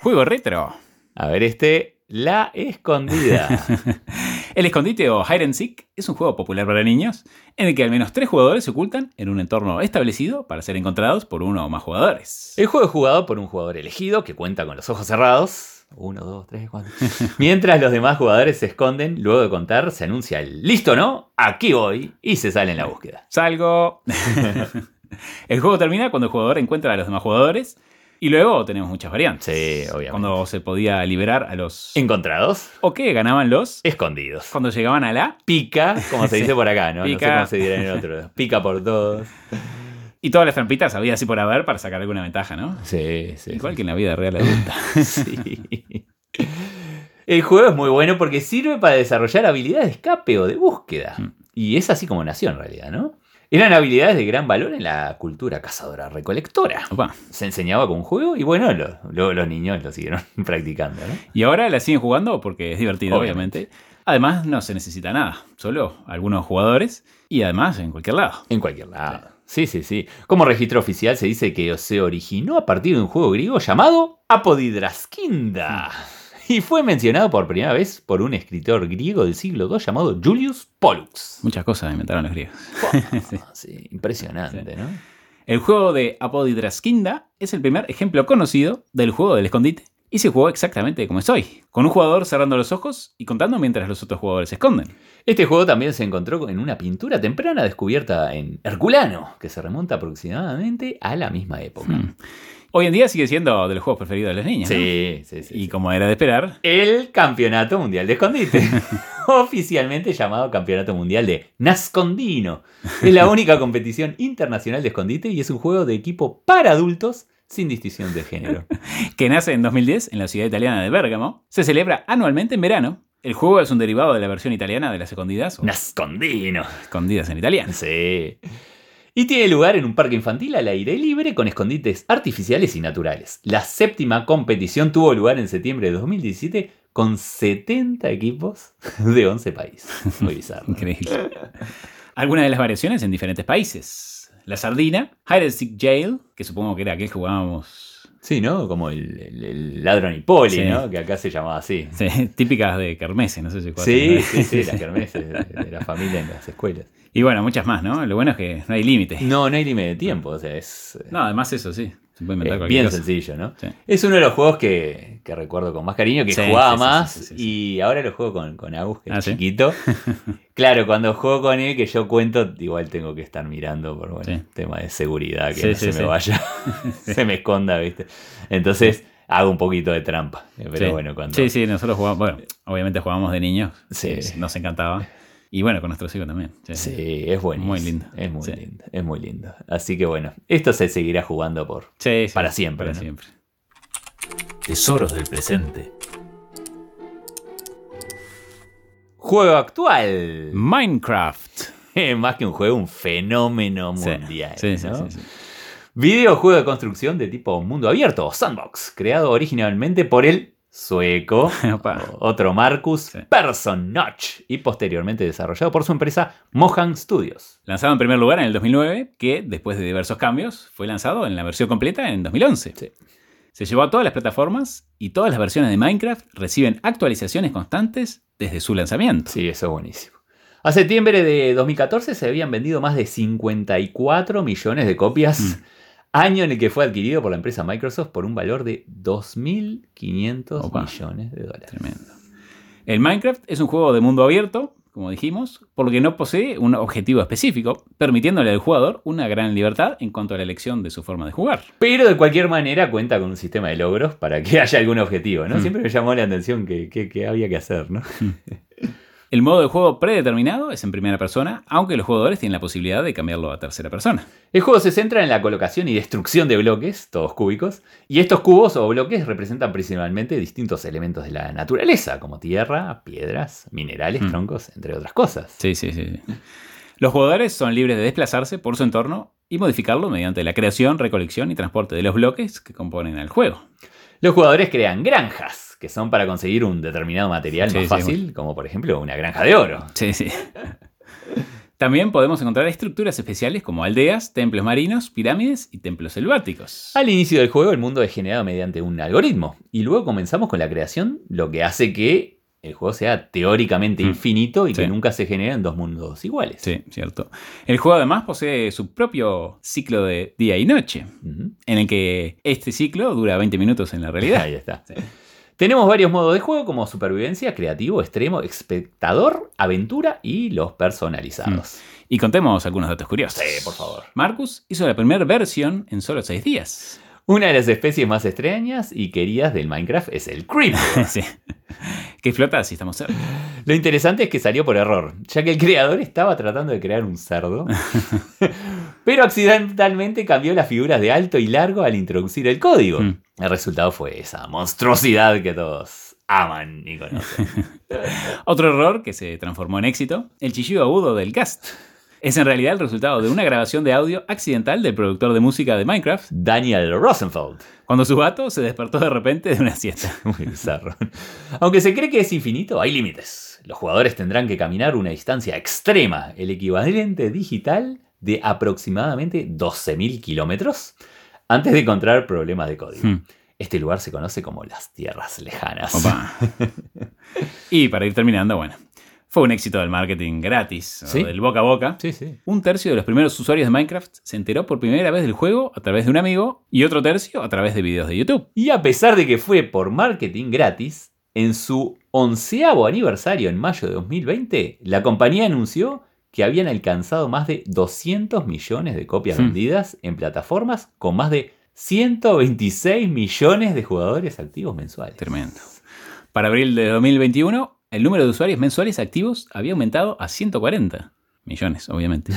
Juego retro. A ver, este, La Escondida. El escondite o hide and seek es un juego popular para niños en el que al menos tres jugadores se ocultan en un entorno establecido para ser encontrados por uno o más jugadores. El juego es jugado por un jugador elegido que cuenta con los ojos cerrados. Uno, dos, tres, cuatro. Mientras los demás jugadores se esconden, luego de contar se anuncia el listo no, aquí voy y se sale en la búsqueda. Salgo. el juego termina cuando el jugador encuentra a los demás jugadores y luego tenemos muchas variantes. Sí, obviamente. Cuando se podía liberar a los encontrados o que ganaban los escondidos. Cuando llegaban a la pica, como se dice por acá, ¿no? Pica. No sé cómo se dirá en el otro. Pica por todos. Y todas las trampitas había así por haber para sacar alguna ventaja, ¿no? Sí, sí. Igual que en la vida real adulta. Sí. El juego es muy bueno porque sirve para desarrollar habilidades de escape o de búsqueda. Mm. Y es así como nació en realidad, ¿no? Eran habilidades de gran valor en la cultura cazadora-recolectora. Se enseñaba con un juego y bueno, lo- luego los niños lo siguieron practicando, ¿no? Y ahora la siguen jugando porque es divertido, Obviamente. obviamente. Además, no se necesita nada, solo algunos jugadores y además en cualquier lado. En cualquier lado. Sí, sí, sí. Como registro oficial se dice que se originó a partir de un juego griego llamado Apodidraskinda. Y fue mencionado por primera vez por un escritor griego del siglo II llamado Julius Pollux. Muchas cosas inventaron los griegos. Sí. Sí, impresionante, ¿no? El juego de Apodidraskinda es el primer ejemplo conocido del juego del escondite y se jugó exactamente como es hoy, con un jugador cerrando los ojos y contando mientras los otros jugadores se esconden. Este juego también se encontró en una pintura temprana descubierta en Herculano, que se remonta aproximadamente a la misma época. Hmm. Hoy en día sigue siendo de los juegos preferidos de los niños. ¿no? Sí, sí, sí. Y como era de esperar, El Campeonato Mundial de Escondite, oficialmente llamado Campeonato Mundial de Nascondino. Es la única competición internacional de escondite y es un juego de equipo para adultos sin distinción de género. que nace en 2010 en la ciudad italiana de Bérgamo, se celebra anualmente en verano. El juego es un derivado de la versión italiana de las escondidas. o Nascondino. Escondidas en italiano. Sí. Y tiene lugar en un parque infantil al aire libre con escondites artificiales y naturales. La séptima competición tuvo lugar en septiembre de 2017 con 70 equipos de 11 países. Muy bizarro. Increíble. Algunas de las variaciones en diferentes países. La sardina, Hide and Seek Jail, que supongo que era aquel que jugábamos. Sí, ¿no? Como el, el- el ladrón y poli, Sí. ¿no? Que acá se llamaba así. Sí, típicas de kermeses, no sé si cuál Sí, sí, sí, las kermeses de, de la familia en las escuelas. Y bueno, muchas más, ¿no? Lo bueno es que no hay límite. No, no hay límite de tiempo, o sea, es... No, además eso sí. Se puede inventar Es bien cosa. sencillo, ¿no? Sí. Es uno de los juegos que, que recuerdo con más cariño, que Sí, jugaba sí, más y ahora lo juego con, con Agus, que Ah, chiquito. claro, cuando juego con él, que yo cuento, igual tengo que estar mirando por bueno, Sí. tema de seguridad, que Sí, no sí, se sí. me vaya, se me esconda, ¿viste? Entonces hago un poquito de trampa. eh, Pero sí. bueno, cuando... Sí, sí, nosotros jugamos, bueno, obviamente jugábamos de niños. Sí. Sí. Nos encantaba. Y bueno, con nuestros hijos también. Sí, Sí, es bueno. Muy lindo. Es muy Sí. lindo. Es muy lindo. Así que bueno, esto se seguirá jugando por Sí, sí, para siempre. Para ¿no? siempre. Tesoros del presente. Juego actual. Minecraft. Más que un juego, un fenómeno mundial. sí, sí, ¿no? sí. Videojuego de construcción de tipo mundo abierto sandbox, creado originalmente por el sueco, otro Marcus Persson Notch, y posteriormente desarrollado por su empresa Mohan Studios. Lanzado en primer lugar en el 2009, que después de diversos cambios fue lanzado en la versión completa en 2011. Se llevó a todas las plataformas y todas las versiones de Minecraft reciben actualizaciones constantes desde su lanzamiento. Sí, eso es buenísimo. A septiembre de 2014 se habían vendido más de 54 millones de copias, año en el que fue adquirido por la empresa Microsoft por un valor de 2.500 Opa. millones de dólares. El Minecraft es un juego de mundo abierto, como dijimos, por lo que no posee un objetivo específico, permitiéndole al jugador una gran libertad en cuanto a la elección de su forma de jugar. Pero de cualquier manera cuenta con un sistema de logros para que haya algún objetivo, ¿no? Mm. Siempre me llamó la atención que, que- que había que hacer, ¿no? El modo de juego predeterminado es en primera persona, aunque los jugadores tienen la posibilidad de cambiarlo a tercera persona. El juego se centra en la colocación y destrucción de bloques, todos cúbicos, y estos cubos o bloques representan principalmente distintos elementos de la naturaleza, como tierra, piedras, minerales, Mm. troncos, entre otras cosas. Sí, sí, sí. sí. Los jugadores son libres de desplazarse por su entorno y modificarlo mediante la creación, recolección y transporte de los bloques que componen al juego. Los jugadores crean granjas, que son para conseguir un determinado material Sí, más sí, fácil, bueno. como por ejemplo una granja de oro. Sí, sí. También podemos encontrar estructuras especiales como aldeas, templos marinos, pirámides y templos selváticos. Al inicio del juego el mundo es generado mediante un algoritmo y luego comenzamos con la creación, lo que hace que el juego sea teóricamente infinito y que Mm. Sí. nunca se generen dos mundos iguales. Sí, cierto. El juego además posee su propio ciclo de día y noche, en el que este ciclo dura 20 minutos en la realidad. Ahí está. Tenemos varios modos de juego como supervivencia, creativo, extremo, espectador, aventura y los personalizados. Y contemos algunos datos curiosos. Sí, por favor. Marcus hizo la primera versión en solo 6 días. Una de las especies más extrañas y queridas del Minecraft es el creeper. sí. Que flota si estamos cerca. Lo interesante es que salió por error, ya que el creador estaba tratando de crear un cerdo, pero accidentalmente cambió las figuras de alto y largo al introducir el código. Mm. El resultado fue esa monstruosidad que todos aman y conocen. Otro error que se transformó en éxito, el chillido agudo del cast. Es en realidad el resultado de una grabación de audio accidental del productor de música de Minecraft, Daniel Rosenfeld. cuando su gato se despertó de repente de una siesta. Muy bizarro. Aunque se cree que es infinito, hay límites. Los jugadores tendrán que caminar una distancia extrema, el equivalente digital de aproximadamente 12.000 kilómetros, antes de encontrar problemas de código. Hmm. Este lugar se conoce como las tierras lejanas. Opa. Y para ir terminando, bueno, fue un éxito del marketing gratis, Sí. del boca a boca. Sí, sí. Un tercio de los primeros usuarios de Minecraft se enteró por primera vez del juego a través de un amigo y otro tercio a través de videos de YouTube. Y a pesar de que fue por marketing gratis, en su onceavo aniversario en mayo de 2020, la compañía anunció que habían alcanzado más de 200 millones de copias Hmm. vendidas en plataformas con más de 126 millones de jugadores activos mensuales. Tremendo. Para abril de 2021, el número de usuarios mensuales activos había aumentado a 140 millones, obviamente.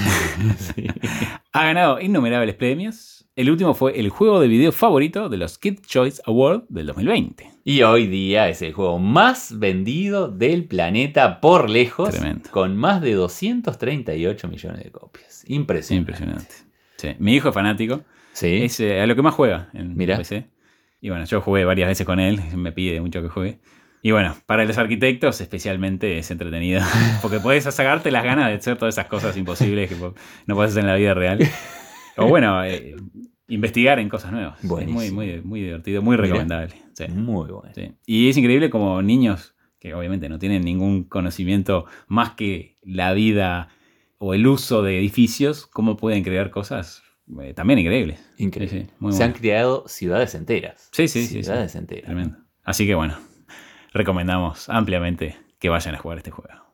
ha ganado innumerables premios. El último fue el juego de video favorito de los Kid Choice Award del 2020. Y hoy día es el juego más vendido del planeta por lejos, Tremendo. con más de 238 millones de copias. Impresionante. Impresionante. Sí. Mi hijo es fanático. Sí. Es eh, a lo que más juega en Mira. PC. Y bueno, yo jugué varias veces con él, me pide mucho que juegue. Y bueno, para los arquitectos especialmente es entretenido, porque puedes sacarte las ganas de hacer todas esas cosas imposibles que no puedes hacer en la vida real. O bueno, eh, investigar en cosas nuevas. Es muy, Buenísimo. muy, muy divertido, muy recomendable. Sí. Muy bueno. Sí. Y es increíble como niños que obviamente no tienen ningún conocimiento más que la vida o el uso de edificios, cómo pueden crear cosas eh, también increíbles. Increíble. Sí, sí, muy Se bueno. han creado ciudades enteras. Sí, sí, sí. sí. Ciudades enteras. Tremendo. Así que bueno, recomendamos ampliamente que vayan a jugar este juego.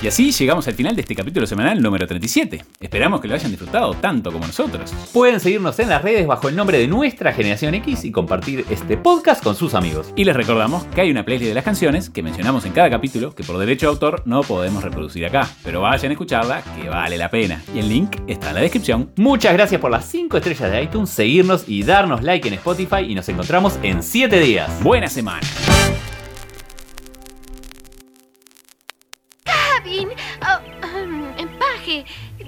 Y así llegamos al final de este capítulo semanal número 37. Esperamos que lo hayan disfrutado tanto como nosotros. Pueden seguirnos en las redes bajo el nombre de nuestra generación X y compartir este podcast con sus amigos. Y les recordamos que hay una playlist de las canciones que mencionamos en cada capítulo que por derecho de autor no podemos reproducir acá. Pero vayan a escucharla que vale la pena. Y el link está en la descripción. Muchas gracias por las 5 estrellas de iTunes, seguirnos y darnos like en Spotify y nos encontramos en 7 días. Buena semana.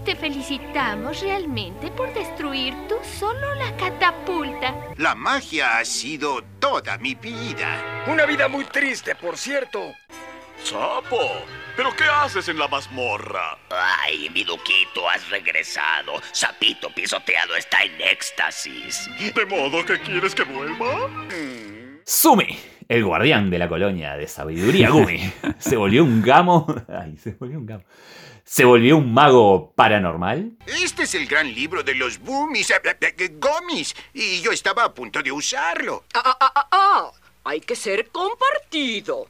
Te felicitamos realmente por destruir tú solo la catapulta. La magia ha sido toda mi vida. Una vida muy triste, por cierto. ¡Sapo! ¿Pero qué haces en la mazmorra? Ay, mi duquito, has regresado. Sapito pisoteado está en éxtasis. ¿De modo que quieres que vuelva? Sumi, el guardián de la colonia de sabiduría Gumi, se volvió un gamo. Ay, se volvió un gamo. ¿Se volvió un mago paranormal? Este es el gran libro de los boomies, eh, eh, eh, gomis, y yo estaba a punto de usarlo. Ah, ah, ah, ah, ah. Hay que ser compartido.